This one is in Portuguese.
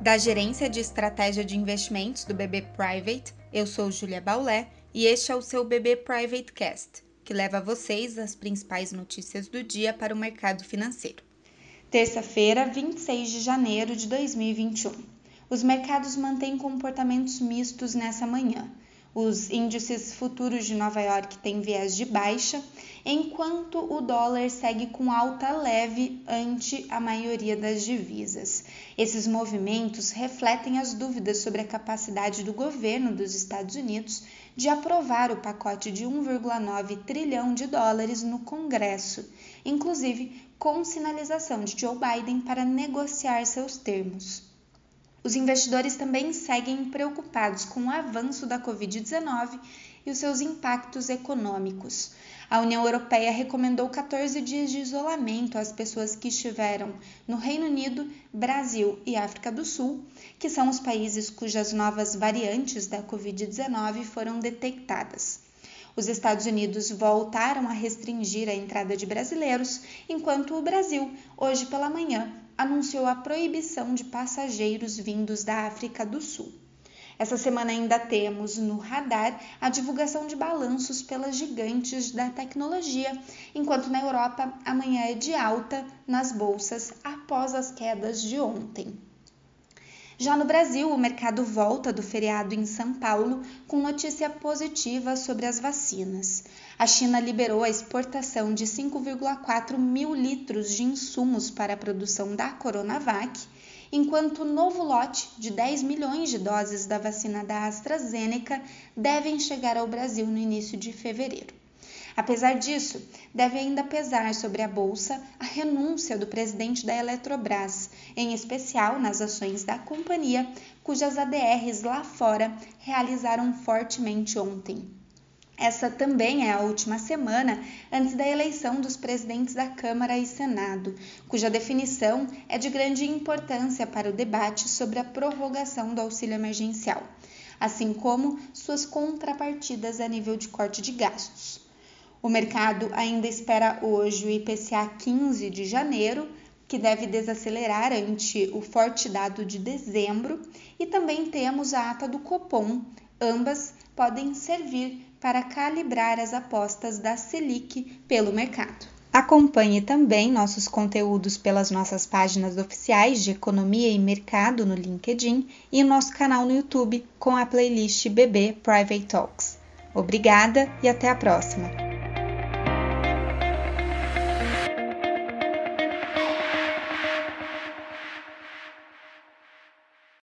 Da Gerência de Estratégia de Investimentos do BB Private, eu sou Julia Baulé e este é o seu BB Private Cast, que leva a vocês as principais notícias do dia para o mercado financeiro. Terça-feira, 26 de janeiro de 2021. Os mercados mantêm comportamentos mistos nessa manhã. Os índices futuros de Nova York têm viés de baixa, enquanto o dólar segue com alta leve ante a maioria das divisas. Esses movimentos refletem as dúvidas sobre a capacidade do governo dos Estados Unidos de aprovar o pacote de 1,9 trilhão de dólares no Congresso, inclusive com sinalização de Joe Biden para negociar seus termos. Os investidores também seguem preocupados com o avanço da Covid-19 e os seus impactos econômicos. A União Europeia recomendou 14 dias de isolamento às pessoas que estiveram no Reino Unido, Brasil e África do Sul, que são os países cujas novas variantes da Covid-19 foram detectadas. Os Estados Unidos voltaram a restringir a entrada de brasileiros, enquanto o Brasil, hoje pela manhã, anunciou a proibição de passageiros vindos da África do Sul. Essa semana ainda temos no radar a divulgação de balanços pelas gigantes da tecnologia, enquanto na Europa amanhã é de alta nas bolsas após as quedas de ontem. Já no Brasil, o mercado volta do feriado em São Paulo com notícia positiva sobre as vacinas. A China liberou a exportação de 5,4 mil litros de insumos para a produção da Coronavac, enquanto o novo lote de 10 milhões de doses da vacina da AstraZeneca devem chegar ao Brasil no início de fevereiro. Apesar disso, deve ainda pesar sobre a bolsa a renúncia do presidente da Eletrobras, em especial nas ações da companhia, cujas ADRs lá fora realizaram fortemente ontem. Essa também é a última semana antes da eleição dos presidentes da Câmara e Senado, cuja definição é de grande importância para o debate sobre a prorrogação do auxílio emergencial, assim como suas contrapartidas a nível de corte de gastos. O mercado ainda espera hoje o IPCA 15 de janeiro, que deve desacelerar ante o forte dado de dezembro, e também temos a ata do Copom. Ambas podem servir para calibrar as apostas da Selic pelo mercado. Acompanhe também nossos conteúdos pelas nossas páginas oficiais de Economia e Mercado no LinkedIn e nosso canal no YouTube com a playlist BB Private Talks. Obrigada e até a próxima!